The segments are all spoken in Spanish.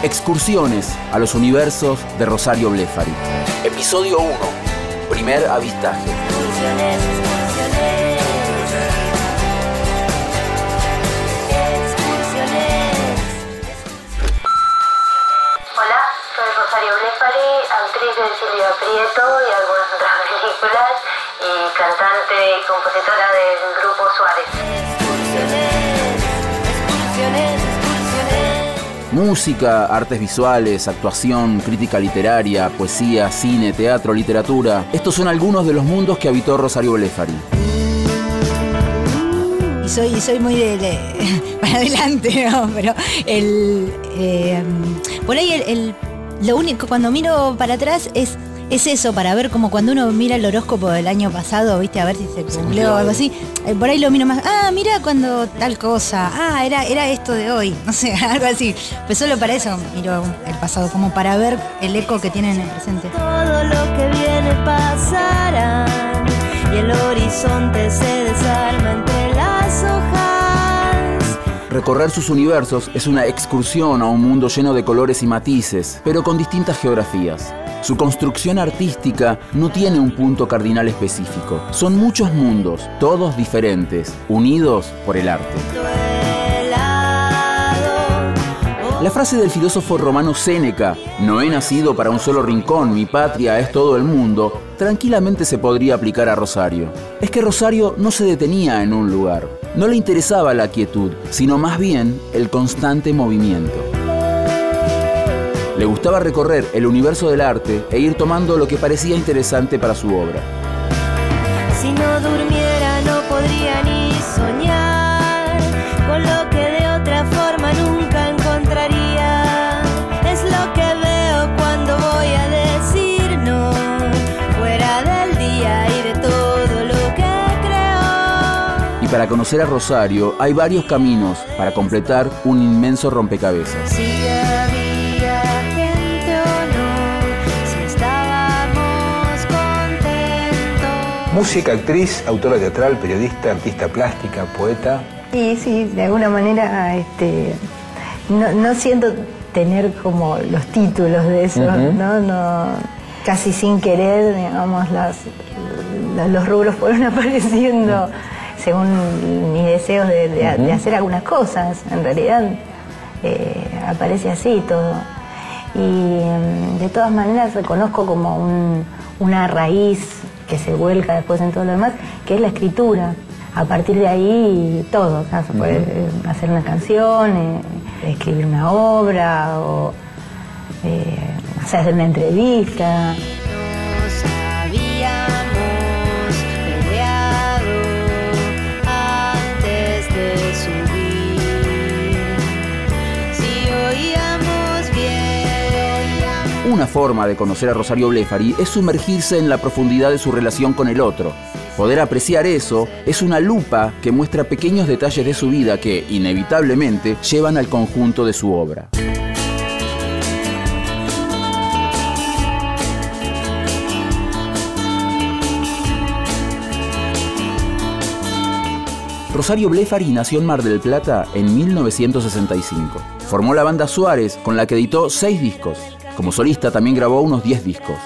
Excursiones a los universos de Rosario Blefari. Episodio 1. Primer avistaje. Hola, soy Rosario Blefari, actriz de Silvia Prieto y algunas otras películas, y cantante y compositora del grupo Suárez. Música, artes visuales, actuación, crítica literaria, poesía, cine, teatro, literatura. Estos son algunos de los mundos que habitó Rosario Blefari. Y soy, soy muy de, para adelante, ¿no? Pero el, eh, por ahí el- lo único, cuando miro para atrás es, es eso, para ver como cuando uno mira el horóscopo del año pasado, viste, a ver si se cumplió o algo así. eh, por ahí lo miro más, ah, mira cuando tal cosa, ah, era, era esto de hoy, no sé, algo así. Pues solo para eso miro el pasado, como para ver el eco que tiene en el presente. Todo lo que viene pasará y el horizonte se desarma. Recorrer sus universos es una excursión a un mundo lleno de colores y matices, pero con distintas geografías. Su construcción artística no tiene un punto cardinal específico. Son muchos mundos, todos diferentes, unidos por el arte. La frase del filósofo romano Séneca, no he nacido para un solo rincón, mi patria es todo el mundo, tranquilamente se podría aplicar a Rosario. Es que Rosario no se detenía en un lugar, no le interesaba la quietud, sino más bien el constante movimiento. Le gustaba recorrer el universo del arte e ir tomando lo que parecía interesante para su obra. Si no durmiera no podría ni para conocer a Rosario hay varios caminos para completar un inmenso rompecabezas. Si había gente o no, si estábamos contentos. Música, actriz, autora teatral, periodista, artista plástica, poeta. Y sí, de alguna manera este, no, no siento tener como los títulos de eso, ¿no? no Casi sin querer, digamos, las, los, los rubros fueron apareciendo según mis deseos de, de- de hacer algunas cosas. En realidad eh, aparece así todo. Y mm, de todas maneras reconozco como un- una raíz que se vuelca después en todo lo demás, que es la escritura. A partir de ahí todo, se puede eh, hacer una canción, eh, escribir una obra o eh, hacer una entrevista. Una forma de conocer a Rosario Blefari es sumergirse en la profundidad de su relación con el otro. Poder apreciar eso es una lupa que muestra pequeños detalles de su vida que, inevitablemente, llevan al conjunto de su obra. Rosario Blefari nació en Mar del Plata en 1965. Formó la banda Suárez, con la que editó seis discos. Como solista también grabó unos 10 discos.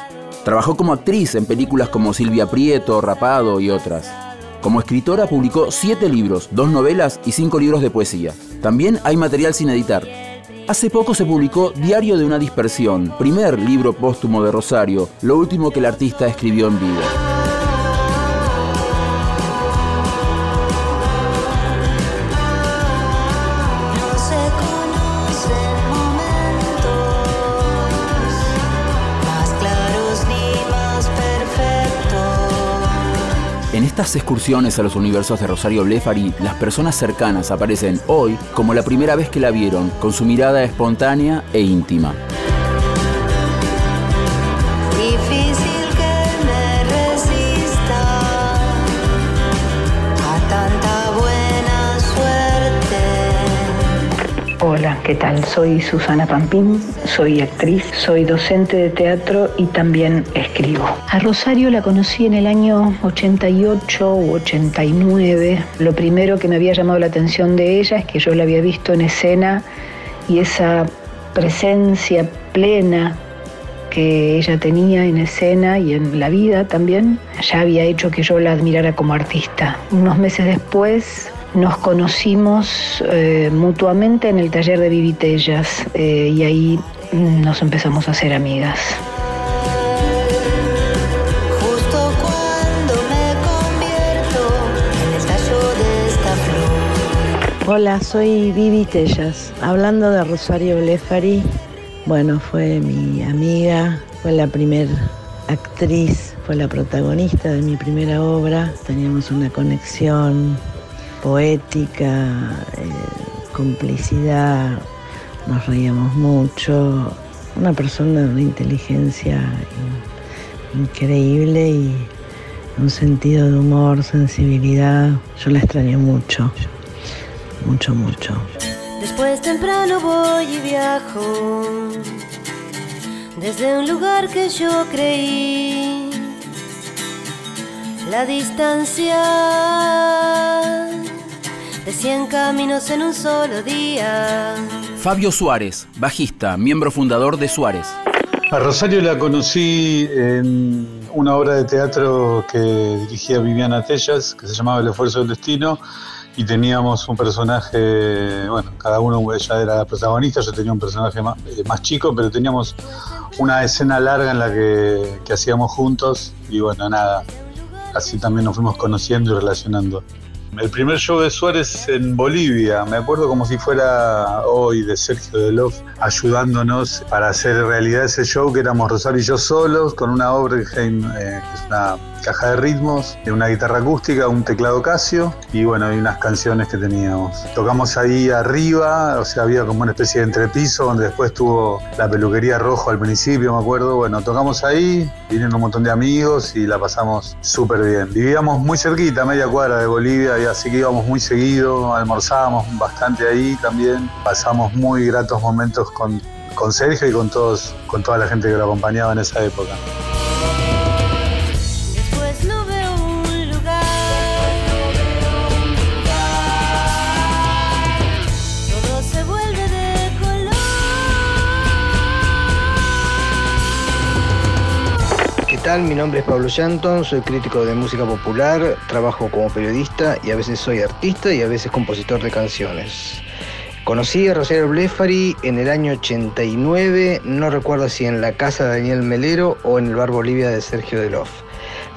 Trabajó como actriz en películas como Silvia Prieto, Rapado y otras. Como escritora publicó siete libros, dos novelas y cinco libros de poesía. También hay material sin editar. Hace poco se publicó Diario de una dispersión, primer libro póstumo de Rosario, lo último que el artista escribió en vida. Estas excursiones a los universos de Rosario Blefari, las personas cercanas aparecen hoy como la primera vez que la vieron, con su mirada espontánea e íntima. Hola, ¿qué tal? Soy Susana Pampín, soy actriz, soy docente de teatro y también escribo. A Rosario la conocí en el año 88 u 89. Lo primero que me había llamado la atención de ella es que yo la había visto en escena y esa presencia plena que ella tenía en escena y en la vida también, ya había hecho que yo la admirara como artista. Unos meses después nos conocimos eh, mutuamente en el taller de Vivitellas eh, y ahí nos empezamos a hacer amigas. Justo cuando me convierto en el tallo de esta flor. Hola, soy Vivi Tellas. Hablando de Rosario Blefari, bueno, fue mi amiga, fue la primer actriz, fue la protagonista de mi primera obra. Teníamos una conexión poética, eh, complicidad, nos reíamos mucho. Una persona de una inteligencia in- increíble y un sentido de humor, sensibilidad. Yo la extrañé mucho, mucho, mucho. Después temprano voy y viajo desde un lugar que yo creí. La distancia de 100 caminos en un solo día. Fabio Suárez, bajista, miembro fundador de Suárez. A Rosario la conocí en una obra de teatro que dirigía Viviana Tellas, que se llamaba El esfuerzo del destino, y teníamos un personaje, bueno, cada uno, ella era la protagonista, yo tenía un personaje más, eh, más chico, pero teníamos una escena larga en la que, que hacíamos juntos, y bueno, nada, así también nos fuimos conociendo y relacionando. El primer show de Suárez en Bolivia, me acuerdo como si fuera hoy de Sergio Delof, ayudándonos para hacer realidad ese show que éramos Rosario y yo solos, con una Oberheim, eh, que es una caja de ritmos, una guitarra acústica, un teclado Casio y bueno, y unas canciones que teníamos. Tocamos ahí arriba, o sea, había como una especie de entrepiso donde después tuvo la peluquería rojo al principio, me acuerdo. Bueno, tocamos ahí, vinieron un montón de amigos y la pasamos súper bien. Vivíamos muy cerquita, media cuadra de Bolivia, así que íbamos muy seguido, almorzábamos bastante ahí también. Pasamos muy gratos momentos con, Sergio y con, todos, con toda la gente que lo acompañaba en esa época. Mi nombre es Pablo Shanton, soy crítico de música popular, trabajo como periodista y a veces soy artista y a veces compositor de canciones. Conocí a Rosario Blefari en el año 89, no recuerdo si en la casa de Daniel Melero o en el bar Bolivia de Sergio Delof.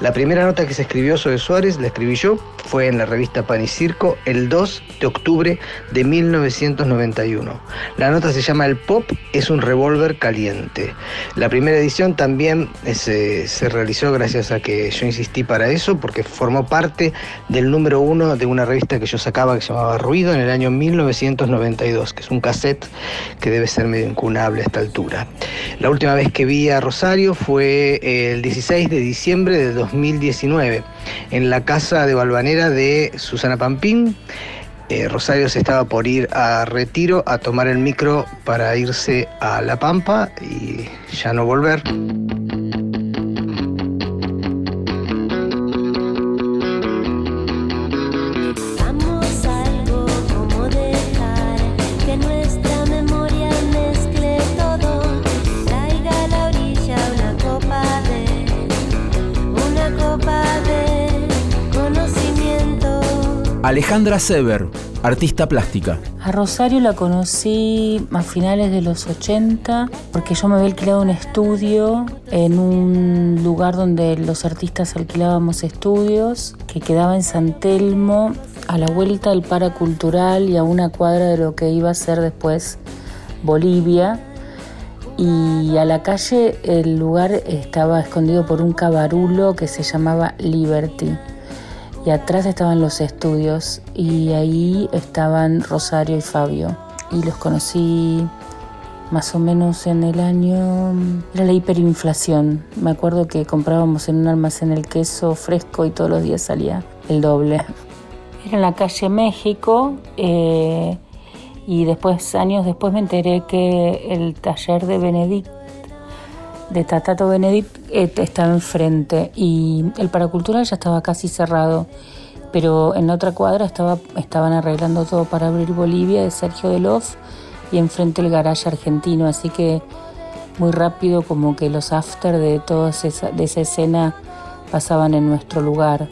La primera nota que se escribió sobre Suárez, la escribí yo, fue en la revista Pan y Circo el 2 de octubre de 1991. La nota se llama El Pop es un revólver caliente. La primera edición también eh, se, se realizó gracias a que yo insistí para eso, porque formó parte del número uno de una revista que yo sacaba que se llamaba Ruido en el año 1992, que es un cassette que debe ser medio incunable a esta altura. La última vez que vi a Rosario fue el 16 de diciembre de 2019 en la casa de Balvanera de Susana Pampín. Eh, Rosario se estaba por ir a retiro a tomar el micro para irse a La Pampa y ya no volver. Alejandra Sever, artista plástica. A Rosario la conocí a finales de los 80 porque yo me había alquilado un estudio en un lugar donde los artistas alquilábamos estudios que quedaba en San Telmo a la vuelta del Paracultural y a una cuadra de lo que iba a ser después Bolivia. Y a la calle el lugar estaba escondido por un cabarulo que se llamaba Liberty y atrás estaban los estudios y ahí estaban Rosario y Fabio. Y los conocí más o menos en el año era la hiperinflación. Me acuerdo que comprábamos en un almacén el queso fresco y todos los días salía el doble. Era en la calle México eh, y después años después me enteré que el taller de Benedict de Tatato Benedict eh, estaba enfrente y el paracultural ya estaba casi cerrado, pero en la otra cuadra estaba, estaban arreglando todo para abrir Bolivia de Sergio Delof y enfrente el garage argentino, así que muy rápido como que los after de toda esa, de esa escena pasaban en nuestro lugar.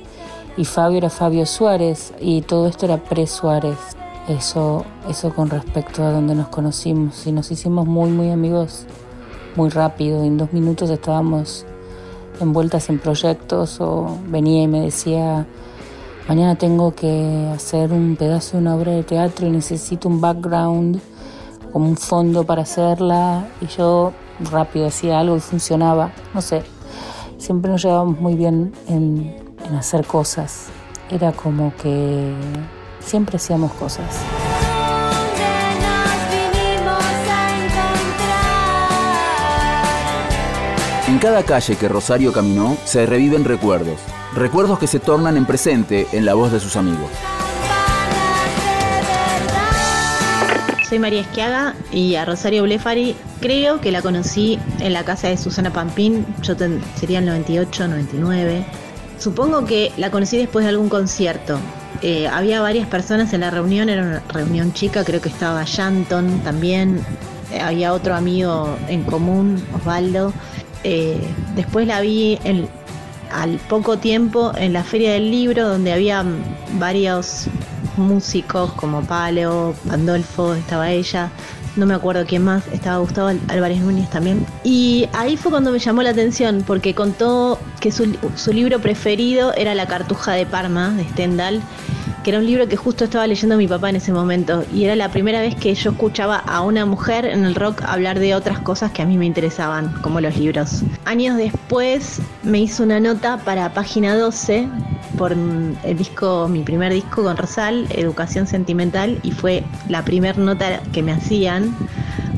Y Fabio era Fabio Suárez y todo esto era pre-Suárez. Eso, eso con respecto a donde nos conocimos y nos hicimos muy, muy amigos muy rápido. En dos minutos estábamos envueltas en proyectos o venía y me decía, mañana tengo que hacer un pedazo de una obra de teatro y necesito un background, como un fondo para hacerla. Y yo rápido hacía algo y funcionaba. No sé, siempre nos llevábamos muy bien en, hacer cosas. Era como que siempre hacíamos cosas. En cada calle que Rosario caminó se reviven recuerdos, recuerdos que se tornan en presente en la voz de sus amigos. Soy María Esquiaga y a Rosario Blefari creo que la conocí en la casa de Susana Pampín, yo sería el 98, 99. Supongo que la conocí después de algún concierto. Eh, había varias personas en la reunión, era una reunión chica, creo que estaba Shanton también, eh, había otro amigo en común, Osvaldo. Eh, después la vi al poco tiempo en la Feria del Libro, donde había varios músicos como Palo, Pandolfo, estaba ella, no me acuerdo quién más, estaba Gustavo Álvarez Núñez también. Y ahí fue cuando me llamó la atención, porque contó que su, su libro preferido era La Cartuja de Parma, de Stendhal, que era un libro que justo estaba leyendo mi papá en ese momento y era la primera vez que yo escuchaba a una mujer en el rock hablar de otras cosas que a mí me interesaban, como los libros. Años después me hizo una nota para página 12 por el disco, mi primer disco con Rosal, Educación Sentimental, y fue la primera nota que me hacían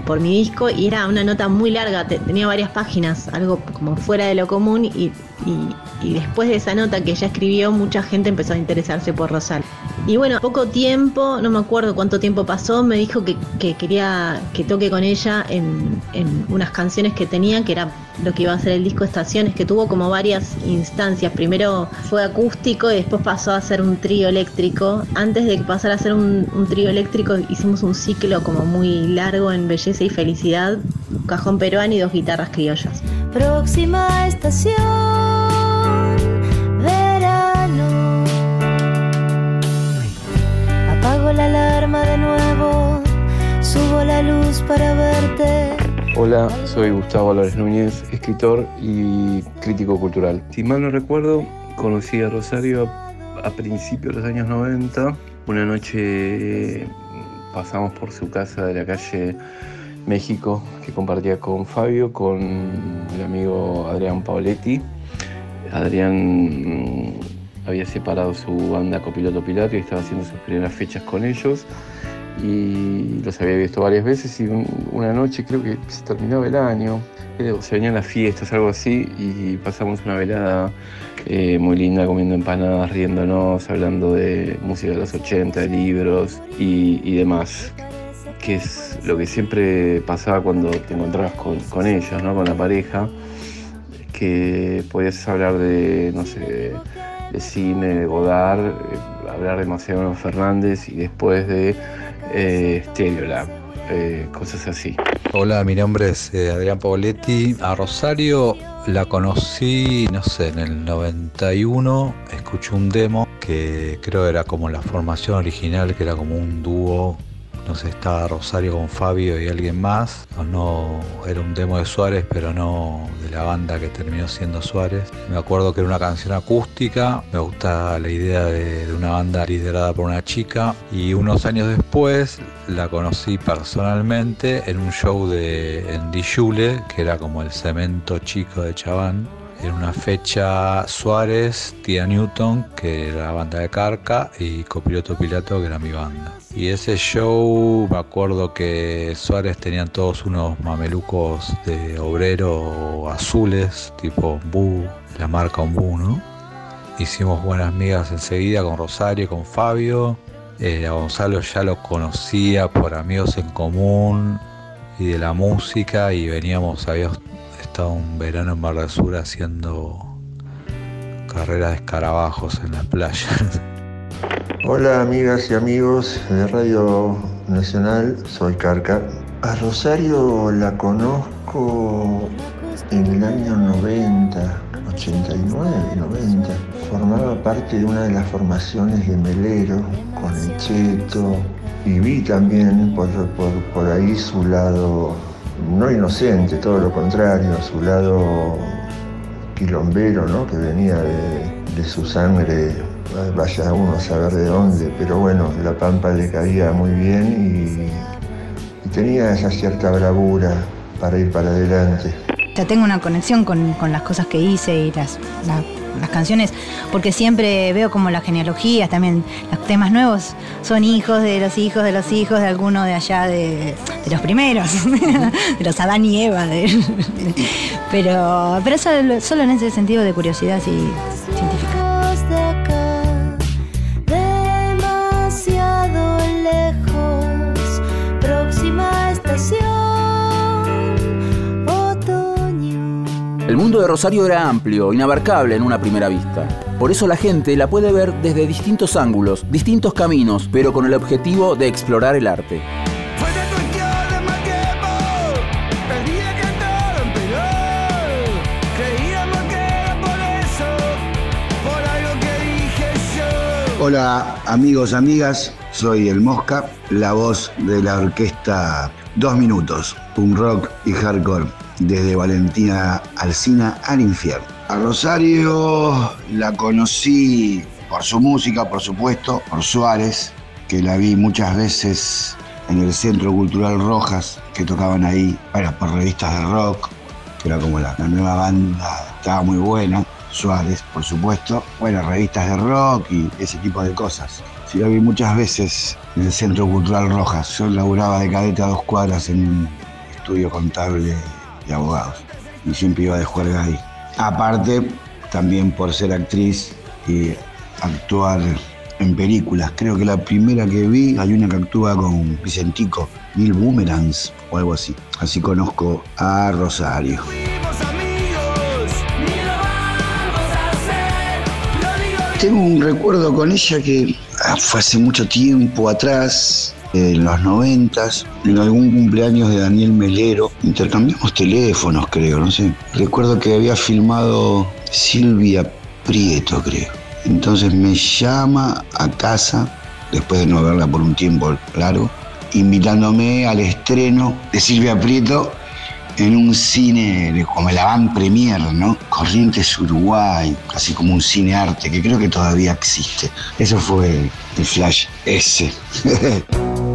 por mi disco y era una nota muy larga, tenía varias páginas, algo como fuera de lo común y, y, después de esa nota que ella escribió mucha gente empezó a interesarse por Rosal. Y bueno, poco tiempo, no me acuerdo cuánto tiempo pasó, me dijo que, quería que toque con ella en, unas canciones que tenía, que era lo que iba a ser el disco Estaciones, que tuvo como varias instancias. Primero fue acústico y después pasó a ser un trío eléctrico. Antes de que pasara a ser un trío eléctrico hicimos un ciclo como muy largo en belleza y felicidad, cajón peruano y dos guitarras criollas. Próxima estación. La alarma de nuevo, subo la luz para verte. Hola, soy Gustavo Álvarez Núñez, escritor y crítico cultural. Si mal no recuerdo, conocí a Rosario a, principios de los años 90. Una noche pasamos por su casa de la calle México que compartía con Fabio, con el amigo Adrián Paoletti. Adrián había separado su banda Copiloto Pilato y estaba haciendo sus primeras fechas con ellos y los había visto varias veces y una noche creo que se terminaba el año, se venían las fiestas, algo así y pasamos una velada eh, muy linda comiendo empanadas, riéndonos, hablando de música de los 80, de libros y, demás que es lo que siempre pasaba cuando te encontrabas con, con ellos, ¿no? con la pareja, que podías hablar de, no sé, de cine, de Godard, eh, hablar de Macedonio Fernández y después de eh, eh, cosas así. Hola, mi nombre es eh, Adrián Pauletti. A Rosario la conocí, no sé, en el 91, escuché un demo que creo era como la formación original, que era como un dúo no sé, estaba Rosario con Fabio y alguien más. No, era un demo de Suárez, pero no de la banda que terminó siendo Suárez. Me acuerdo que era una canción acústica. Me gusta la idea de, una banda liderada por una chica. Y unos años después la conocí personalmente en un show de en Dijule, que era como el cemento chico de Chaván en una fecha Suárez, Tía Newton, que era la banda de Carca, y Copiloto Pilato, que era mi banda. Y ese show, me acuerdo que Suárez tenían todos unos mamelucos de obrero azules, tipo Bu, la marca Bu, ¿no? Hicimos buenas amigas enseguida con Rosario, con Fabio. Eh, a Gonzalo ya lo conocía por amigos en común y de la música y veníamos, habíamos estado un verano en Mar del Sur haciendo carreras de escarabajos en las playas. Hola amigas y amigos de Radio Nacional, soy Carca. A Rosario la conozco en el año 90, 89, 90. Formaba parte de una de las formaciones de Melero con el Cheto y vi también por, ahí su lado, no inocente, todo lo contrario, su lado quilombero, ¿no? que venía de su sangre vaya uno a saber de dónde, pero bueno, la pampa le caía muy bien y, tenía esa cierta bravura para ir para adelante. Ya tengo una conexión con, con las cosas que hice y las, la- las canciones, porque siempre veo como las genealogías, también los temas nuevos son hijos de los hijos de los hijos de alguno de allá de, de los primeros, de los Adán y Eva. pero pero solo, solo en ese sentido de curiosidad sí, El mundo de Rosario era amplio, inabarcable en una primera vista. Por eso la gente la puede ver desde distintos ángulos, distintos caminos, pero con el objetivo de explorar el arte. Hola amigos, amigas, soy El Mosca, la voz de la orquesta Dos Minutos, punk rock y hardcore, desde Valentina Alcina al infierno. A Rosario la conocí por su música, por supuesto, por Suárez, que la vi muchas veces en el Centro Cultural Rojas, que tocaban ahí, bueno, por revistas de rock, que era como la, la nueva banda, estaba muy buena. Suárez, por supuesto. Bueno, revistas de rock y ese tipo de cosas. Sí, lo vi muchas veces en el Centro Cultural Rojas. Yo laburaba de cadete a dos cuadras en un estudio contable de abogados. Y siempre iba de juerga ahí. Aparte, también por ser actriz y actuar en películas. Creo que la primera que vi, hay una que actúa con Vicentico, Mil Boomerangs o algo así. Así conozco a Rosario. Tengo un recuerdo con ella que fue hace mucho tiempo atrás, en los noventas, en algún cumpleaños de Daniel Melero. Intercambiamos teléfonos, creo, no sé. Recuerdo que había filmado Silvia Prieto, creo. Entonces me llama a casa, después de no verla por un tiempo largo, invitándome al estreno de Silvia Prieto en un cine como el Avant Premier, ¿no? Corrientes Uruguay, así como un cine arte que creo que todavía existe. Eso fue el flash ese.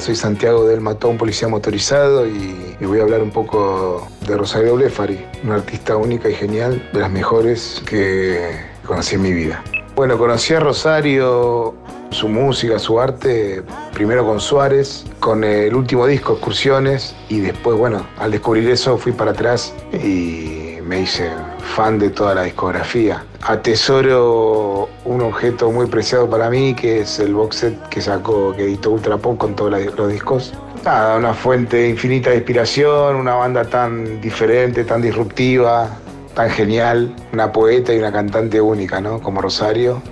Soy Santiago del Matón, policía motorizado y, y voy a hablar un poco de Rosario Blefari, una artista única y genial, de las mejores que conocí en mi vida. Bueno, conocí a Rosario, su música, su arte, primero con Suárez, con el último disco, Excursiones, y después, bueno, al descubrir eso fui para atrás y me hice fan de toda la discografía. Atesoro un objeto muy preciado para mí, que es el box set que sacó, que editó Ultra Pop con todos los discos. Una fuente infinita de inspiración, una banda tan diferente, tan disruptiva, tan genial, una poeta y una cantante única, ¿no? Como Rosario.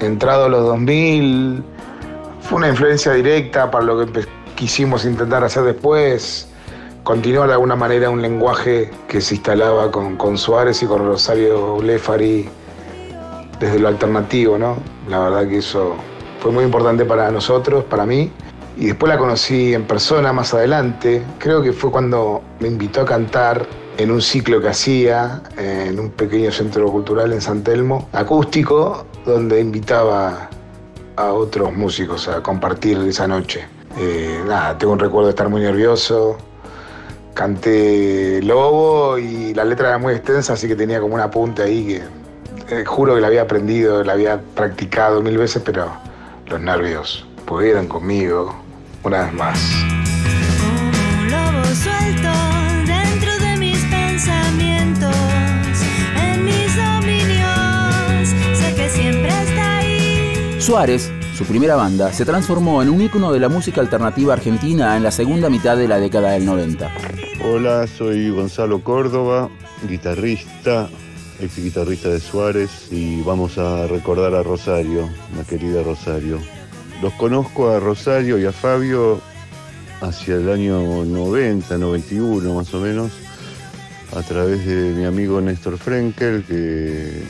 Entrado a los 2000, fue una influencia directa para lo que quisimos intentar hacer después. Continuó de alguna manera un lenguaje que se instalaba con, Suárez y con Rosario Blefari desde lo alternativo, ¿no? La verdad que eso fue muy importante para nosotros, para mí. Y después la conocí en persona más adelante. Creo que fue cuando me invitó a cantar en un ciclo que hacía en un pequeño centro cultural en San Telmo, acústico, donde invitaba a otros músicos a compartir esa noche. Eh, nada, tengo un recuerdo de estar muy nervioso. Canté Lobo y la letra era muy extensa, así que tenía como un apunte ahí que eh, juro que la había aprendido, la había practicado mil veces, pero los nervios pudieron conmigo una vez más. Un lobo suelto dentro de mis pensamientos, en mis dominios, sé que siempre está ahí. Suárez, su primera banda, se transformó en un ícono de la música alternativa argentina en la segunda mitad de la década del 90. Hola, soy Gonzalo Córdoba, guitarrista, ex guitarrista de Suárez y vamos a recordar a Rosario, la querida Rosario. los conozco a Rosario y a Fabio hacia el año 90, 91 más o menos, a través de mi amigo Néstor Frenkel, que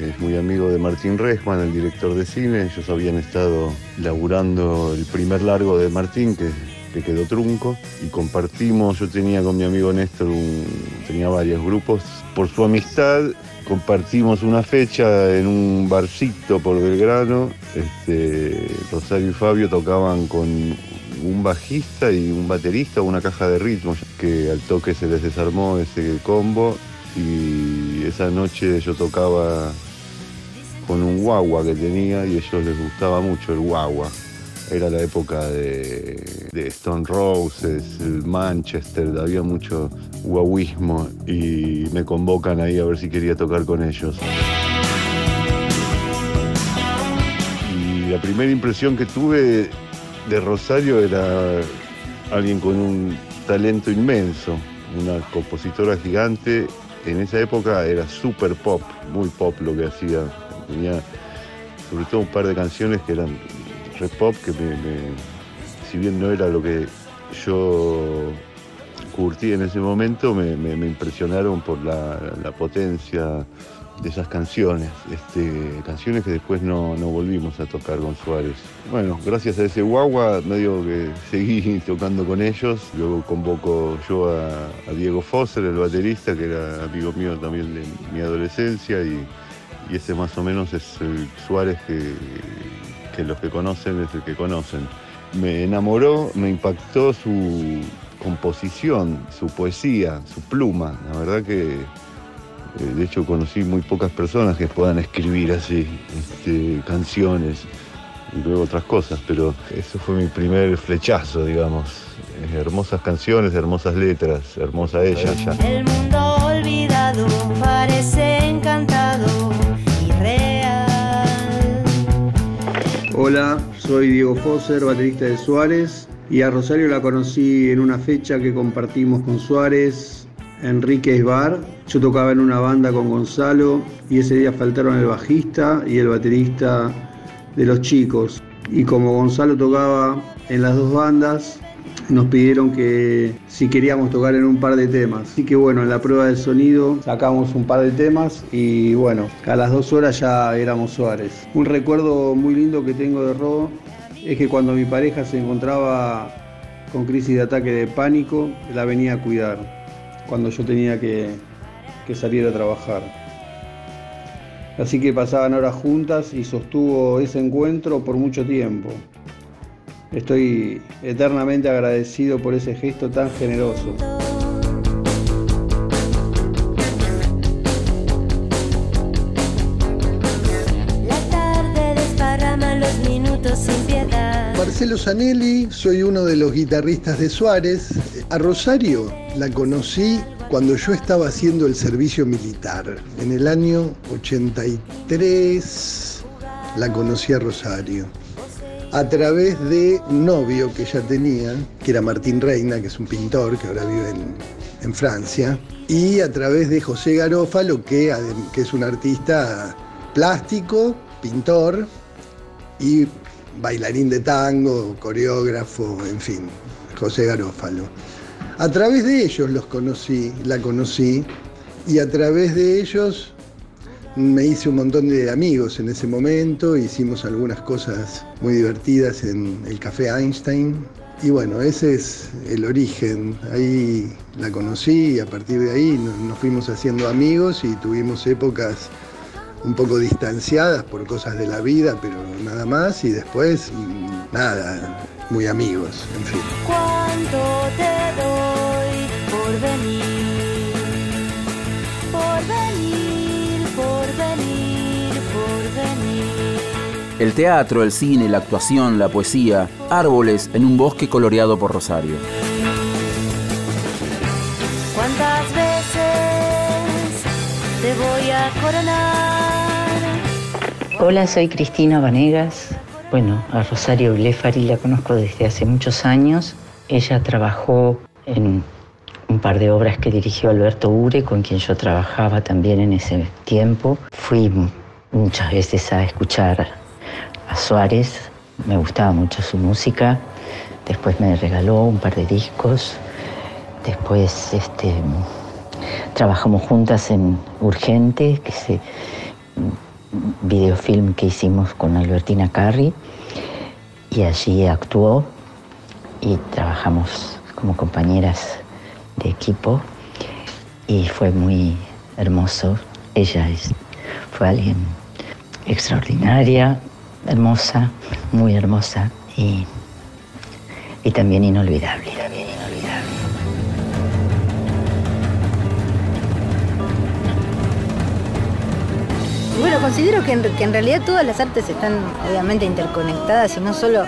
es muy amigo de Martín Resman, el director de cine. Ellos habían estado laburando el primer largo de Martín, que, que quedó trunco, y compartimos, yo tenía con mi amigo Néstor, un- tenía varios grupos. Por su amistad compartimos una fecha en un barcito por Belgrano. Este, Rosario y Fabio tocaban con un bajista y un baterista, una caja de ritmos, que al toque se les desarmó ese combo y esa noche yo tocaba con un guagua que tenía y ellos les gustaba mucho el guagua. Era la época de, de Stone Roses, Manchester, había mucho guauismo y me convocan ahí a ver si quería tocar con ellos. Y la primera impresión que tuve de Rosario era alguien con un talento inmenso, una compositora gigante. En esa época era super pop, muy pop lo que hacía. Tenía sobre todo un par de canciones que eran re pop, que si bien no era lo que yo curtí en ese momento, me, impresionaron por la, potencia de esas canciones, este, canciones que después no, no volvimos a tocar con Suárez. Bueno, gracias a ese guagua, medio que seguí tocando con ellos, luego convoco yo a, Diego Fosser, el baterista, que era amigo mío también de mi adolescencia, y, y ese más o menos es Suárez que, que los que conocen es el que conocen. Me enamoró, me impactó su composición, su poesía, su pluma, la verdad que eh, De hecho, conocí muy pocas personas que puedan escribir así este, canciones y luego otras cosas, pero eso fue mi primer flechazo, digamos. Hermosas canciones, hermosas letras, hermosa ella. El mundo olvidado parece encantado Hola, soy Diego Fosser, baterista de Suárez, y a Rosario la conocí en una fecha que compartimos con Suárez, Enrique Bar. Yo tocaba en una banda con Gonzalo y ese día faltaron el bajista y el baterista de los chicos. Y como Gonzalo tocaba en las dos bandas, nos pidieron que si queríamos tocar en un par de temas. Así que bueno, en la prueba de sonido sacamos un par de temas y bueno, a las dos horas ya éramos Suárez. Un recuerdo muy lindo que tengo de Ro es que cuando mi pareja se encontraba con crisis de ataque de pánico, la venía a cuidar cuando yo tenía que, que salir a trabajar. Así que pasaban horas juntas y sostuvo ese encuentro por mucho tiempo. Estoy eternamente agradecido por ese gesto tan generoso. La tarde desparrama los minutos sin piedad. Marcelo Zanelli, soy uno de los guitarristas de Suárez. A Rosario la conocí cuando yo estaba haciendo el servicio militar. En el año 83 la conocí a Rosario. A través de un novio que ella tenía, que era Martín Reina, que es un pintor que ahora vive en, Francia. Y a través de José Garófalo, que, que es un artista plástico, pintor, y bailarín de tango, coreógrafo, en fin, José Garófalo. A través de ellos los conocí, la conocí, y a través de ellos me hice un montón de amigos en ese momento, hicimos algunas cosas muy divertidas en el Café Einstein. Y bueno, ese es el origen. Ahí la conocí y a partir de ahí nos, fuimos haciendo amigos y tuvimos épocas un poco distanciadas por cosas de la vida, pero nada más. Y después, nada, muy amigos, en fin. ¿Cuánto te doy por venir? El teatro, el cine, la actuación, la poesía, árboles en un bosque coloreado por Rosario. ¿Cuántas veces te voy a coronar? Hola, soy Cristina Vanegas. Bueno, a Rosario Blefari la conozco desde hace muchos años. Ella trabajó en un par de obras que dirigió Alberto Ure, con quien yo trabajaba también en ese tiempo. Fui muchas veces a escuchar a Suárez me gustaba mucho su música. Después me regaló un par de discos. Después este, trabajamos juntas en Urgente, que es un videofilm que hicimos con Albertina Carri. Y allí actuó y trabajamos como compañeras de equipo. Y fue muy hermoso. Ella es, fue alguien extraordinaria, hermosa, muy hermosa y, y también inolvidable. Bueno, considero que en, que en realidad todas las artes están obviamente interconectadas y no solo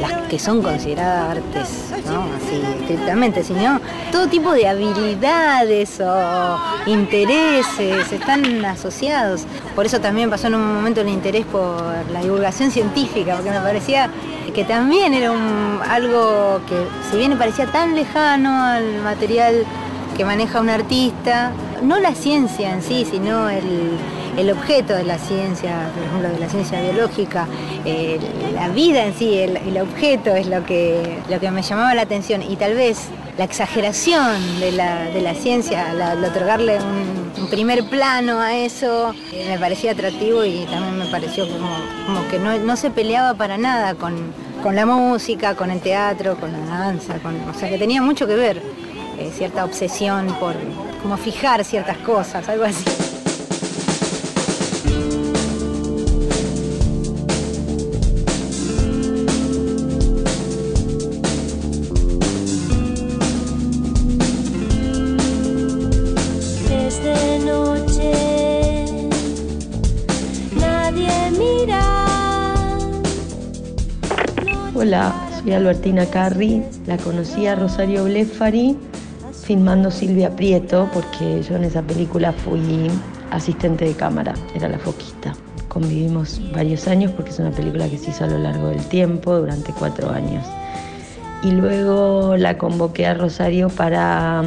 las que son consideradas artes, ¿no? Así estrictamente, sino todo tipo de habilidades o intereses están asociados. Por eso también pasó en un momento el interés por la divulgación científica, porque me parecía que también era algo que, si bien me parecía tan lejano al material que maneja un artista, no la ciencia en sí, sino el, el objeto de la ciencia, por ejemplo, de la ciencia biológica, eh, la vida en sí, el, objeto es lo que, lo que me llamaba la atención y tal vez la exageración de la, de la ciencia, la, el otorgarle un, primer plano a eso, eh, me parecía atractivo y también me pareció como, como que no, no, se peleaba para nada con, con, la música, con el teatro, con la danza, o sea que tenía mucho que ver, eh, cierta obsesión por como fijar ciertas cosas, algo así. Albertina Carri, la conocí a Rosario Blefari filmando Silvia Prieto, porque yo en esa película fui asistente de cámara, era la foquista. Convivimos varios años porque es una película que se hizo a lo largo del tiempo, durante cuatro años. Y luego la convoqué a Rosario para...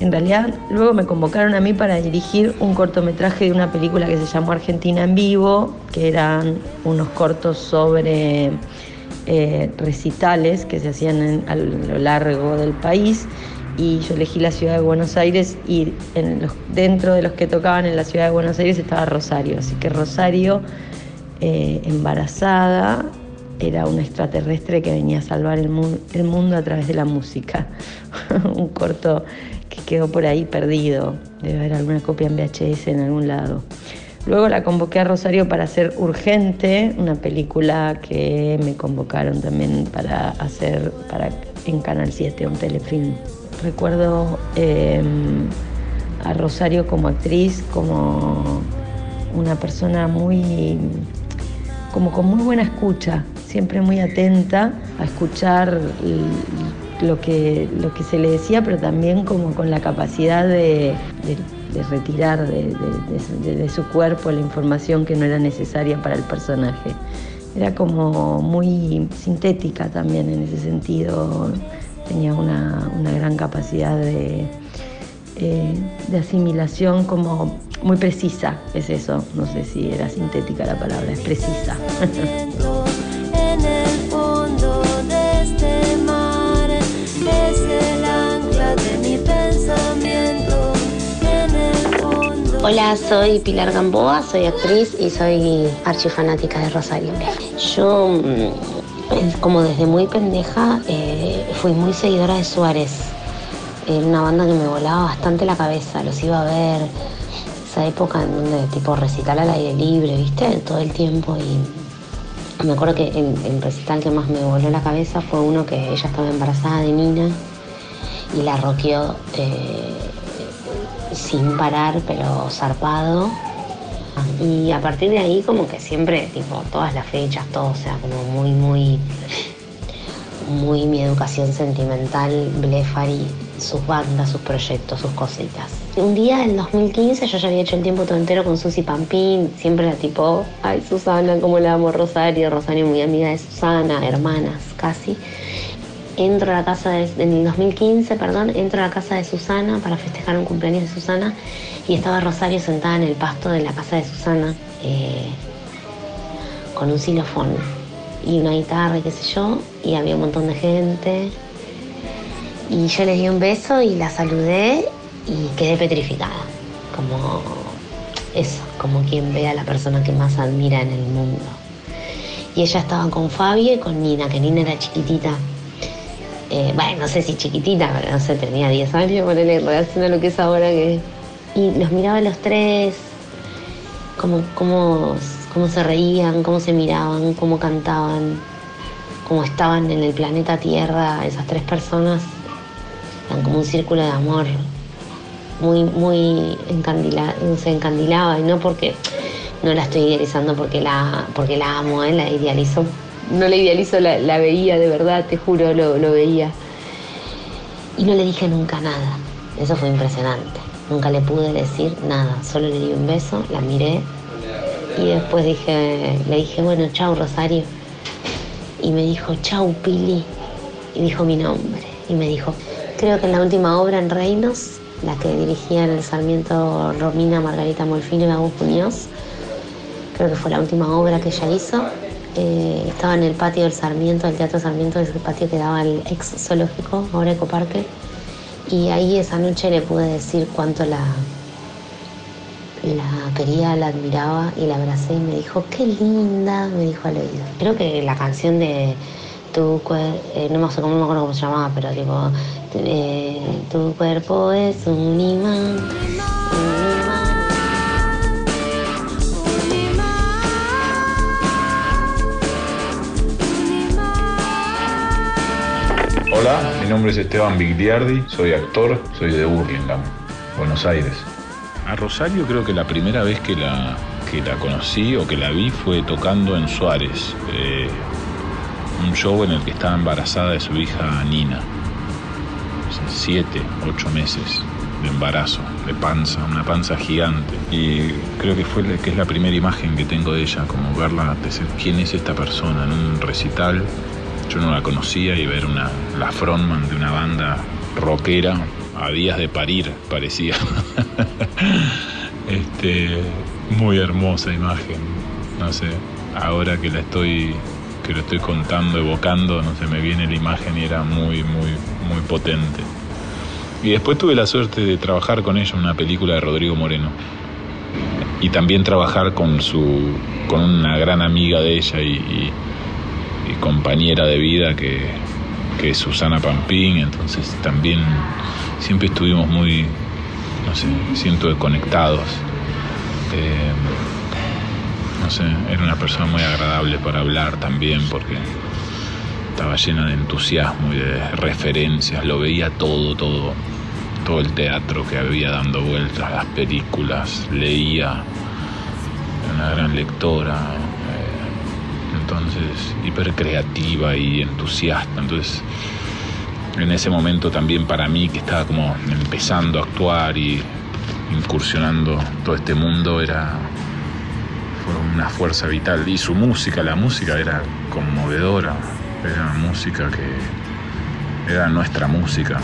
En realidad, luego me convocaron a mí para dirigir un cortometraje de una película que se llamó Argentina en Vivo, que eran unos cortos sobre eh, recitales que se hacían en, a lo largo del país. Y yo elegí la ciudad de Buenos Aires y dentro de los que tocaban en la ciudad de Buenos Aires estaba Rosario, así que Rosario eh, embarazada era un extraterrestre que venía a salvar el, mu el mundo a través de la música, un corto que quedó por ahí perdido, debe haber alguna copia en VHS en algún lado. Luego la convoqué a Rosario para hacer Urgente, una película que me convocaron también para hacer para, en Canal 7, un telefilm. Recuerdo eh, a Rosario como actriz, como una persona muy, como con muy buena escucha, siempre muy atenta a escuchar lo que, lo que se le decía, pero también como con la capacidad de, de de retirar de, de, de, de, su cuerpo la información que no era necesaria para el personaje. Era como muy sintética también en ese sentido, tenía una, una gran capacidad de, eh, de asimilación como muy precisa, es eso, no sé si era sintética la palabra, es precisa. Hola, soy Pilar Gamboa, soy actriz y soy archifanática de Rosario. Yo, como desde muy pendeja, eh, fui muy seguidora de Suárez. Era una banda que me volaba bastante la cabeza, los iba a ver. Esa época en donde tipo recital al aire libre, ¿viste? Todo el tiempo y me acuerdo que el, el, recital que más me voló la cabeza fue uno que ella estaba embarazada de Nina y la roqueó eh, sin parar, pero zarpado. Y a partir de ahí como que siempre, tipo, todas las fechas, todo, o sea, como muy, muy, muy mi educación sentimental, Blefari, sus bandas, sus proyectos, sus cositas. Un día en 2015 yo ya había hecho el tiempo todo entero con Susi Pampín, siempre era tipo, ay Susana, como la amo Rosario, Rosario muy amiga de Susana, hermanas casi entro a la casa de, en el 2015, perdón, entro a la casa de Susana para festejar un cumpleaños de Susana y estaba Rosario sentada en el pasto de la casa de Susana eh, con un xilofón. y una guitarra y qué sé yo, y había un montón de gente. Y yo le di un beso y la saludé y quedé petrificada, como eso, como quien ve a la persona que más admira en el mundo. Y ella estaba con Fabio y con Nina, que Nina era chiquitita. Eh, bueno, no sé si chiquitita, pero no sé, tenía 10 años, ponele en relación a lo que es ahora que... Y los miraba los tres, cómo, cómo, cómo se reían, cómo se miraban, cómo cantaban, cómo estaban en el planeta Tierra, esas tres personas, eran como un círculo de amor muy, muy encandilada, se encandilaba, y no porque no la estoy idealizando porque la, porque la amo, ¿eh? la idealizo. No la idealizo, la, veía de verdad, te juro, lo, veía. Y no le dije nunca nada. Eso fue impresionante. Nunca le pude decir nada. Solo le di un beso, la miré y después dije, le dije, bueno, chau Rosario. Y me dijo, chau Pili. Y dijo mi nombre. Y me dijo, creo que en la última obra en Reinos, la que dirigía en el Sarmiento Romina, Margarita Molfino y Agus Muñoz, creo que fue la última obra que ella hizo. Eh, estaba en el patio del Sarmiento, del Teatro Sarmiento, ese patio que daba al ex zoológico, ahora Ecoparque. Y ahí esa noche le pude decir cuánto la, quería, la admiraba y la abracé y me dijo, qué linda, me dijo al oído. Creo que la canción de tu cuerpo, me, no me acuerdo cómo se llamaba, pero digo, eh, tu cuerpo es un imán. Nombre es Esteban Bigliardi, soy actor, soy de Burlingame, Buenos Aires. A Rosario creo que la primera vez que la, que la conocí o que la vi fue tocando en Suárez, eh, un show en el que estaba embarazada de su hija Nina, siete, ocho meses de embarazo, de panza, una panza gigante. Y creo que fue que es la primera imagen que tengo de ella, como verla, decir quién es esta persona en un recital yo no la conocía y ver una, la frontman de una banda rockera a días de parir parecía. este, muy hermosa imagen. No sé, ahora que la estoy que lo estoy contando, evocando, no sé, me viene la imagen y era muy, muy, muy potente. Y después tuve la suerte de trabajar con ella en una película de Rodrigo Moreno. Y también trabajar con su con una gran amiga de ella y compañera de vida que, que es Susana Pampín, entonces también siempre estuvimos muy, no sé, siento conectados. Eh, no sé, era una persona muy agradable para hablar también porque estaba llena de entusiasmo y de referencias, lo veía todo, todo, todo el teatro que había dando vueltas, las películas, leía, una gran lectora, entonces hiper creativa y entusiasta. Entonces, en ese momento también para mí, que estaba como empezando a actuar y incursionando todo este mundo, era fue una fuerza vital. Y su música, la música era conmovedora, era música que era nuestra música.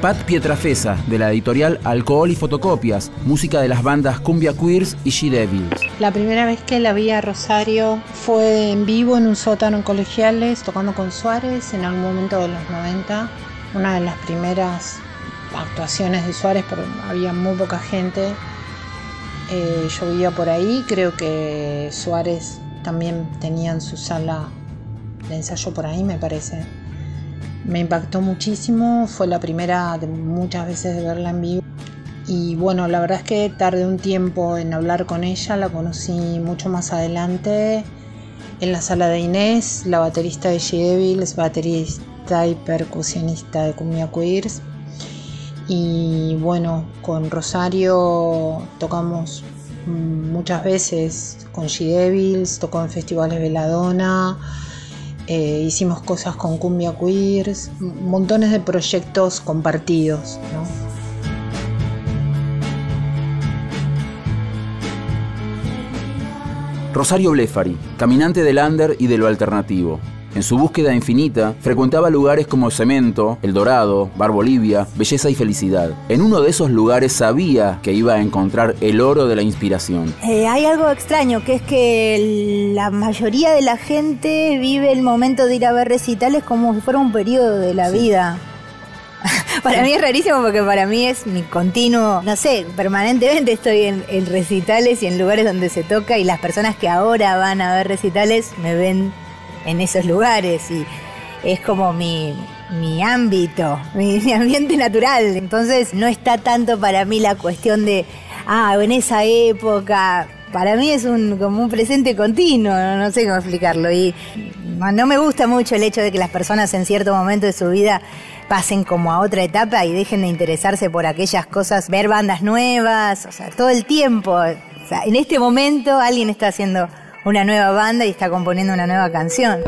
Pat Pietrafesa, de la editorial Alcohol y Fotocopias, música de las bandas Cumbia Queers y She Devils. La primera vez que la vi a Rosario fue en vivo en un sótano en colegiales, tocando con Suárez en algún momento de los 90. Una de las primeras actuaciones de Suárez, porque había muy poca gente. Eh, yo vivía por ahí, creo que Suárez también tenía en su sala de ensayo por ahí, me parece. Me impactó muchísimo, fue la primera de muchas veces de verla en vivo. Y bueno, la verdad es que tardé un tiempo en hablar con ella, la conocí mucho más adelante en la sala de Inés, la baterista de She Devils, baterista y percusionista de Cumbia Queers. Y bueno, con Rosario tocamos muchas veces con She Devils, tocó en festivales Veladona eh, hicimos cosas con Cumbia Queers, montones de proyectos compartidos. Rosario Blefari, caminante del under y de lo alternativo. En su búsqueda infinita, frecuentaba lugares como Cemento, El Dorado, Bar Bolivia, Belleza y Felicidad. En uno de esos lugares sabía que iba a encontrar el oro de la inspiración. Eh, hay algo extraño, que es que la mayoría de la gente vive el momento de ir a ver recitales como si fuera un periodo de la vida. para mí es rarísimo porque para mí es mi continuo, no sé, permanentemente estoy en, en recitales y en lugares donde se toca y las personas que ahora van a ver recitales me ven en esos lugares y es como mi, mi ámbito, mi, ambiente natural. Entonces no está tanto para mí la cuestión de, ah, en esa época. Para mí es un, como un presente continuo, no sé cómo explicarlo. Y no me gusta mucho el hecho de que las personas en cierto momento de su vida pasen como a otra etapa y dejen de interesarse por aquellas cosas, ver bandas nuevas, o sea, todo el tiempo. En este momento alguien está haciendo una nueva banda y está componiendo una nueva canción.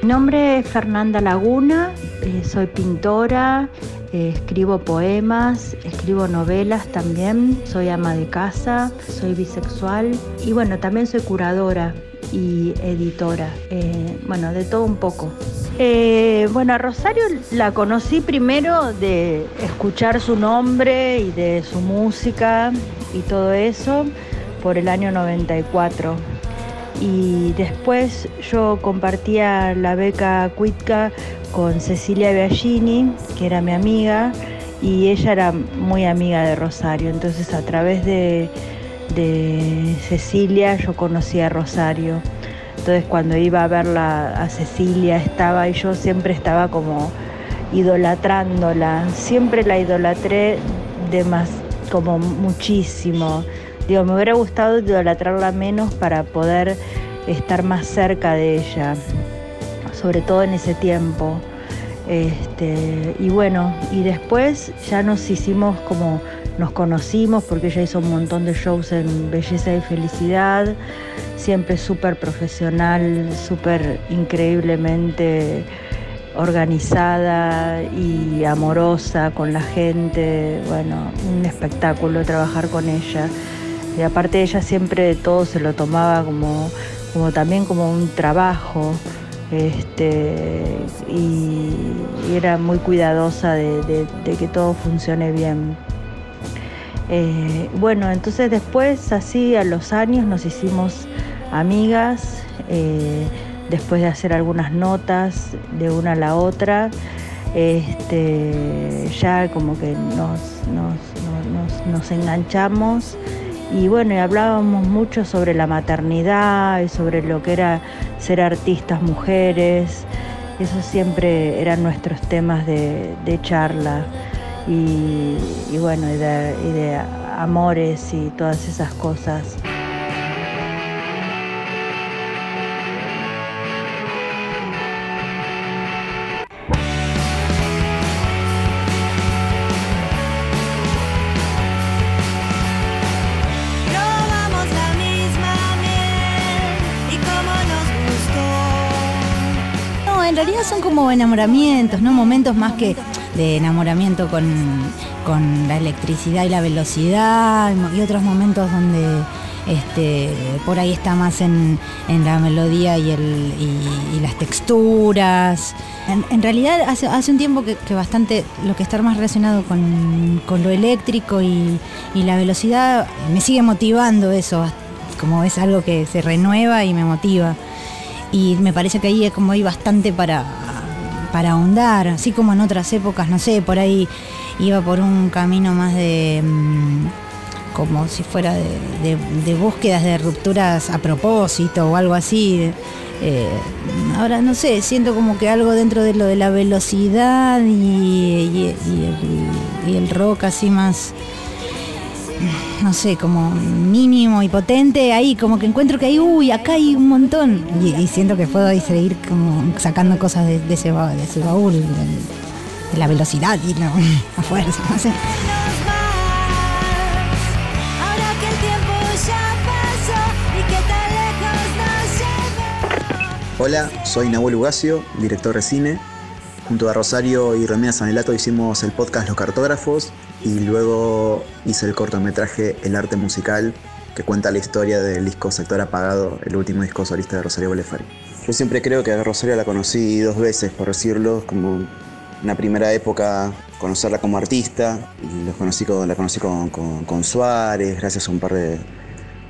Mi nombre es Fernanda Laguna, eh, soy pintora, eh, escribo poemas, escribo novelas también, soy ama de casa, soy bisexual y bueno, también soy curadora y editora, eh, bueno, de todo un poco. Eh, bueno, a Rosario la conocí primero de escuchar su nombre y de su música y todo eso por el año 94. Y después yo compartía la beca Cuitca con Cecilia Biagini, que era mi amiga, y ella era muy amiga de Rosario. Entonces a través de, de Cecilia yo conocí a Rosario. Entonces cuando iba a verla a Cecilia estaba y yo siempre estaba como idolatrándola, siempre la idolatré de más, como muchísimo. Digo, me hubiera gustado idolatrarla menos para poder estar más cerca de ella, sobre todo en ese tiempo. Este, y bueno, y después ya nos hicimos como nos conocimos porque ella hizo un montón de shows en Belleza y Felicidad siempre súper profesional, súper increíblemente organizada y amorosa con la gente. Bueno, un espectáculo trabajar con ella. Y aparte ella siempre todo se lo tomaba como, como también como un trabajo. Este, y, era muy cuidadosa de que todo funcione bien. Eh, bueno, entonces después, así a los años, nos hicimos amigas, eh, después de hacer algunas notas de una a la otra, este, ya como que nos, nos, nos, nos enganchamos y bueno, hablábamos mucho sobre la maternidad y sobre lo que era ser artistas mujeres. Eso siempre eran nuestros temas de charla y, y bueno, y de, y de amores y todas esas cosas. No, en realidad son como enamoramientos, ¿no? Momentos más que de enamoramiento con, con la electricidad y la velocidad y otros momentos donde este, por ahí está más en, en la melodía y, el, y, las texturas. En, realidad hace, hace, un tiempo que, que, bastante lo que está más relacionado con, con lo eléctrico y, y, la velocidad me sigue motivando eso, como es algo que se renueva y me motiva. Y me parece que ahí como hay bastante para, para ahondar, así como en otras épocas, no sé, por ahí iba por un camino más de como si fuera de, búsquedas de rupturas a propósito o algo así. Eh, ahora no sé, siento como que algo dentro de lo de la velocidad y, el, y el rock así más no sé, como mínimo y potente, ahí como que encuentro que hay, uy, acá hay un montón. Y, siento que puedo seguir como sacando cosas de, de, ese, de ese, baúl, de, la velocidad y la, fuerza. Hola, soy Nahuel Ugacio, director de cine. Junto a Rosario y Romina Sanelato hicimos el podcast Los Cartógrafos y luego hice el cortometraje El Arte Musical que cuenta la historia del disco Sector Apagado, el último disco solista de Rosario Bolefari. Yo siempre creo que a Rosario la conocí dos veces, por decirlo, como una primera época conocerla como artista, y la conocí con, con, Suárez, gracias a un par de,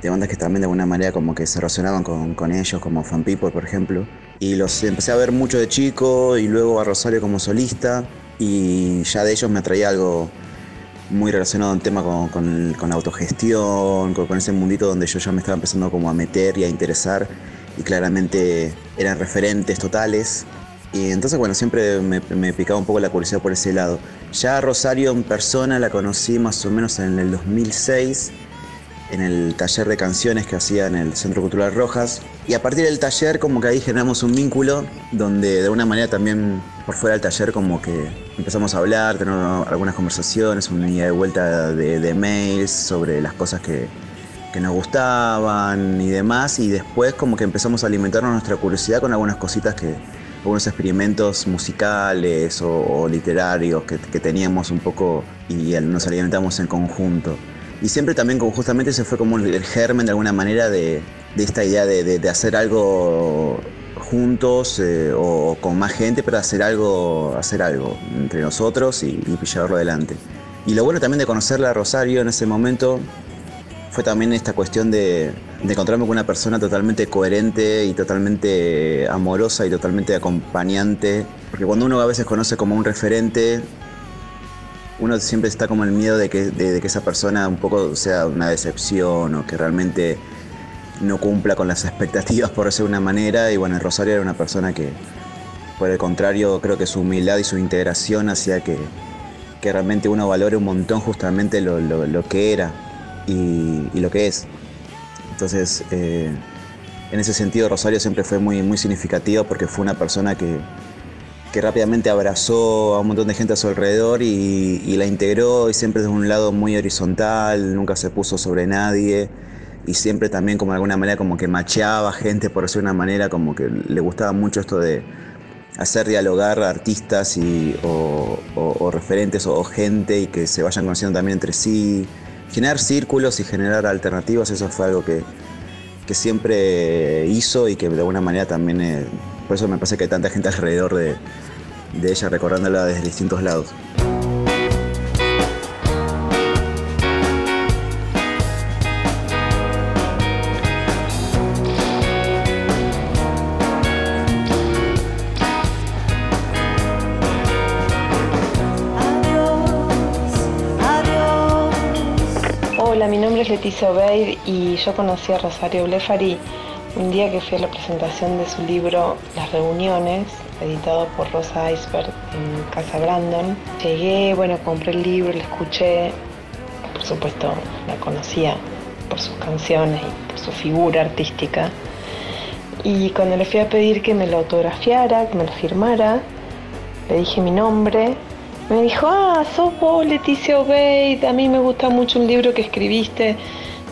de, bandas que también de alguna manera como que se relacionaban con, con ellos, como Fan People, por ejemplo. Y los empecé a ver mucho de chico y luego a Rosario como solista y ya de ellos me atraía algo muy relacionado a tema con, con, autogestión, con, ese mundito donde yo ya me estaba empezando como a meter y a interesar y claramente eran referentes totales. Y entonces, bueno, siempre me, me, picaba un poco la curiosidad por ese lado. Ya Rosario en persona la conocí más o menos en el 2006 en el taller de canciones que hacía en el Centro Cultural Rojas. Y a partir del taller como que ahí generamos un vínculo donde de alguna manera también por fuera del taller como que empezamos a hablar, tener algunas conversaciones, un día de vuelta de, mails sobre las cosas que, nos gustaban y demás. Y después como que empezamos a alimentarnos nuestra curiosidad con algunas cositas que, algunos experimentos musicales o, literarios que, teníamos un poco y nos alimentamos en conjunto. Y siempre también como justamente ese fue como el germen de alguna manera de, esta idea de, hacer algo juntos eh, o con más gente, pero hacer algo, hacer algo entre nosotros y, llevarlo adelante. Y lo bueno también de conocerla a Rosario en ese momento fue también esta cuestión de, de, encontrarme con una persona totalmente coherente y totalmente amorosa y totalmente acompañante. Porque cuando uno a veces conoce como un referente, uno siempre está como el miedo de que, de, que esa persona un poco sea una decepción o que realmente no cumpla con las expectativas por ser una manera. Y bueno, Rosario era una persona que, por el contrario, creo que su humildad y su integración hacía que, que realmente uno valore un montón justamente lo, lo, que era y, lo que es. Entonces, eh, en ese sentido, Rosario siempre fue muy, muy significativo porque fue una persona que, que rápidamente abrazó a un montón de gente a su alrededor y, la integró y siempre de un lado muy horizontal, nunca se puso sobre nadie y siempre también como de alguna manera como que macheaba gente por decir una manera como que le gustaba mucho esto de hacer dialogar artistas y, o, referentes o, gente y que se vayan conociendo también entre sí, generar círculos y generar alternativas, eso fue algo que, que siempre hizo y que de alguna manera también, eh, por eso me parece que hay tanta gente alrededor de, de ella recordándola desde distintos lados. Y yo conocí a Rosario Blefari un día que fui a la presentación de su libro Las Reuniones editado por Rosa Iceberg en Casa Brandon. Llegué, bueno, compré el libro, lo escuché, por supuesto la conocía por sus canciones y por su figura artística. Y cuando le fui a pedir que me lo autografiara, que me lo firmara, le dije mi nombre. Me dijo, ah, sos vos Leticia Obeid, a mí me gusta mucho un libro que escribiste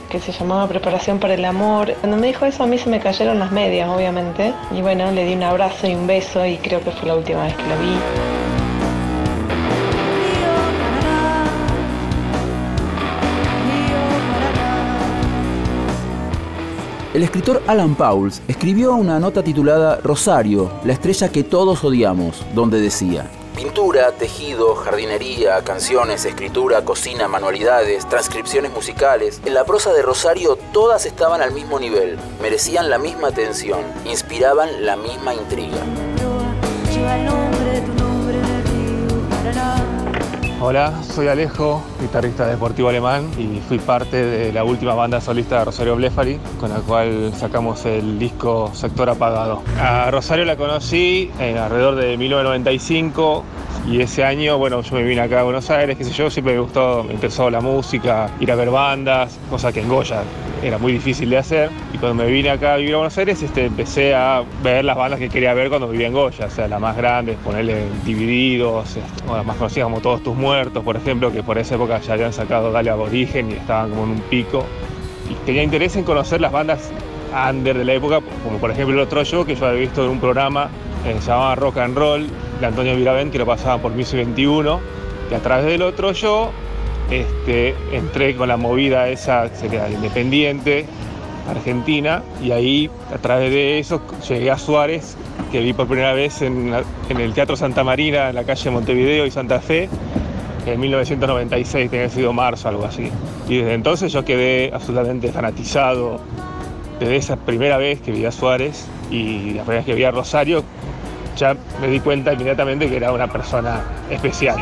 que se llamaba Preparación para el Amor. Cuando me dijo eso a mí se me cayeron las medias, obviamente. Y bueno, le di un abrazo y un beso y creo que fue la última vez que lo vi. El escritor Alan Pauls escribió una nota titulada Rosario, la estrella que todos odiamos, donde decía, Pintura, tejido, jardinería, canciones, escritura, cocina, manualidades, transcripciones musicales. En la prosa de Rosario todas estaban al mismo nivel, merecían la misma atención, inspiraban la misma intriga. Hola, soy Alejo, guitarrista deportivo alemán y fui parte de la última banda solista de Rosario Blefari, con la cual sacamos el disco Sector Apagado. A Rosario la conocí en alrededor de 1995 y ese año, bueno, yo me vine acá a Buenos Aires, qué sé yo, siempre me gustó, me interesó la música, ir a ver bandas, cosa que en Goya era muy difícil de hacer. Cuando me vine acá a vivir a Buenos Aires, este, empecé a ver las bandas que quería ver cuando vivía en Goya, o sea, las más grandes, ponerle Divididos, o las más conocidas como Todos Tus Muertos, por ejemplo, que por esa época ya habían sacado Dale Aborigen y estaban como en un pico. Y tenía interés en conocer las bandas under de la época, como por ejemplo el otro yo, que yo había visto en un programa eh, se llamaba Rock and Roll, de Antonio Viravent, que lo pasaba por Miss 21, y a través del otro yo este, entré con la movida esa, sería independiente, Argentina, y ahí a través de eso llegué a Suárez, que vi por primera vez en, en el Teatro Santa Marina, en la calle Montevideo y Santa Fe, en 1996, tenía sido marzo, algo así. Y desde entonces yo quedé absolutamente fanatizado desde esa primera vez que vi a Suárez y la primera vez que vi a Rosario, ya me di cuenta inmediatamente que era una persona especial.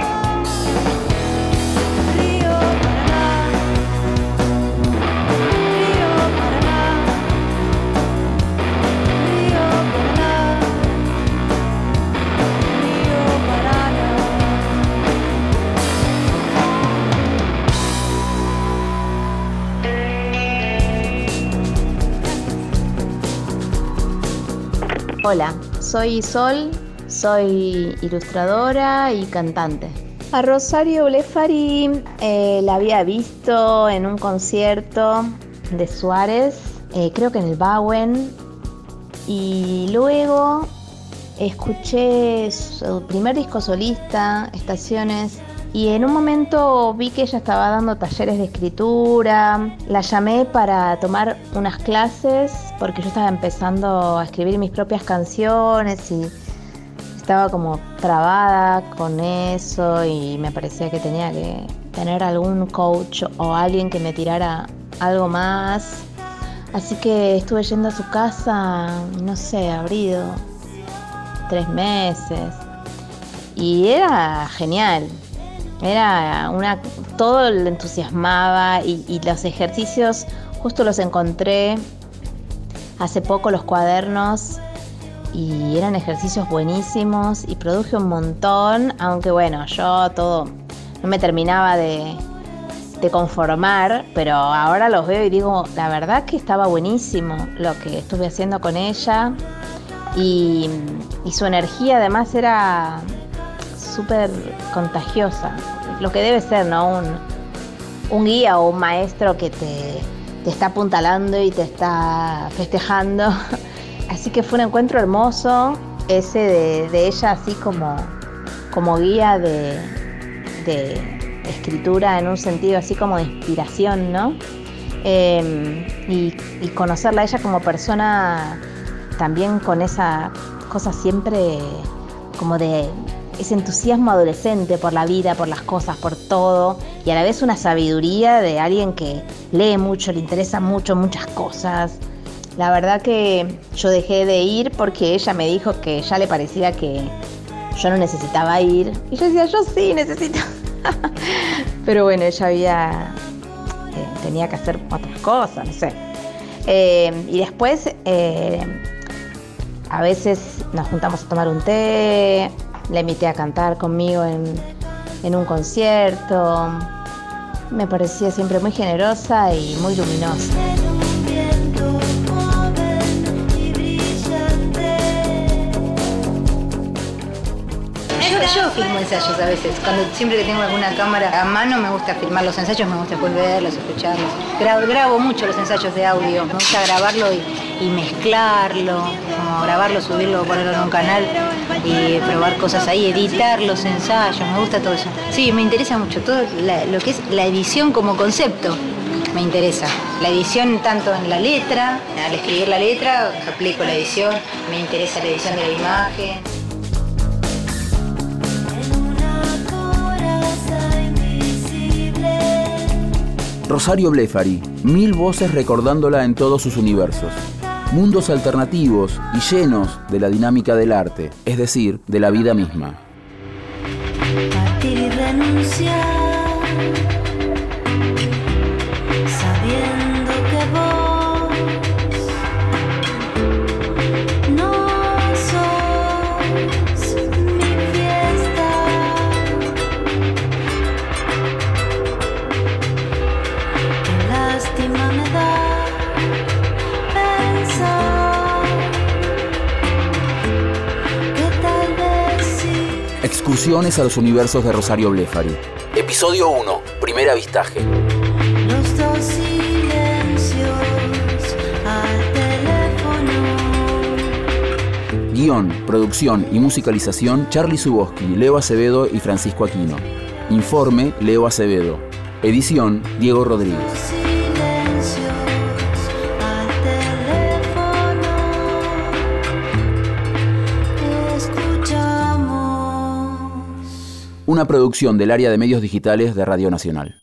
Hola, soy Sol, soy ilustradora y cantante. A Rosario Blefari eh, la había visto en un concierto de Suárez, eh, creo que en el Bowen, y luego escuché su primer disco solista, Estaciones, y en un momento vi que ella estaba dando talleres de escritura. La llamé para tomar unas clases porque yo estaba empezando a escribir mis propias canciones y estaba como trabada con eso y me parecía que tenía que tener algún coach o alguien que me tirara algo más. Así que estuve yendo a su casa, no sé, abrido tres meses. Y era genial. Era una. todo le entusiasmaba y, los ejercicios justo los encontré hace poco los cuadernos y eran ejercicios buenísimos y produje un montón, aunque bueno, yo todo no me terminaba de, de conformar, pero ahora los veo y digo, la verdad que estaba buenísimo lo que estuve haciendo con ella y su energía además era súper contagiosa, lo que debe ser, ¿no? Un, un guía o un maestro que te, te está apuntalando y te está festejando. Así que fue un encuentro hermoso, ese de, ella así como, como guía de, de, escritura en un sentido así como de inspiración, ¿no? Y, y, conocerla a ella como persona también con esa cosa siempre como de ese entusiasmo adolescente por la vida, por las cosas, por todo, y a la vez una sabiduría de alguien que lee mucho, le interesa mucho, muchas cosas. La verdad que yo dejé de ir porque ella me dijo que ya le parecía que yo no necesitaba ir. Y yo decía, yo sí necesito. Pero bueno, ella había. Eh, tenía que hacer otras cosas, no sé. Eh, y después, eh, a veces nos juntamos a tomar un té, la invité a cantar conmigo en, en un concierto. Me parecía siempre muy generosa y muy luminosa. Filmo ensayos a veces, cuando siempre que tengo alguna cámara a mano me gusta filmar los ensayos, me gusta después verlos, escucharlos. Grabo, grabo mucho los ensayos de audio, me gusta grabarlo y, mezclarlo, como grabarlo, subirlo, ponerlo en un canal y probar cosas ahí, editar los ensayos, me gusta todo eso. Sí, me interesa mucho todo lo que es la edición como concepto. Me interesa. La edición tanto en la letra, al escribir la letra, aplico la edición, me interesa la edición de la imagen. Rosario Blefari, mil voces recordándola en todos sus universos. Mundos alternativos y llenos de la dinámica del arte, es decir, de la vida misma. A los universos de Rosario Blefari. Episodio 1. Primer avistaje. Los dos silencios al teléfono. Guión, producción y musicalización Charlie Suboski, Leo Acevedo y Francisco Aquino. Informe Leo Acevedo. Edición Diego Rodríguez. Una producción del área de medios digitales de Radio Nacional.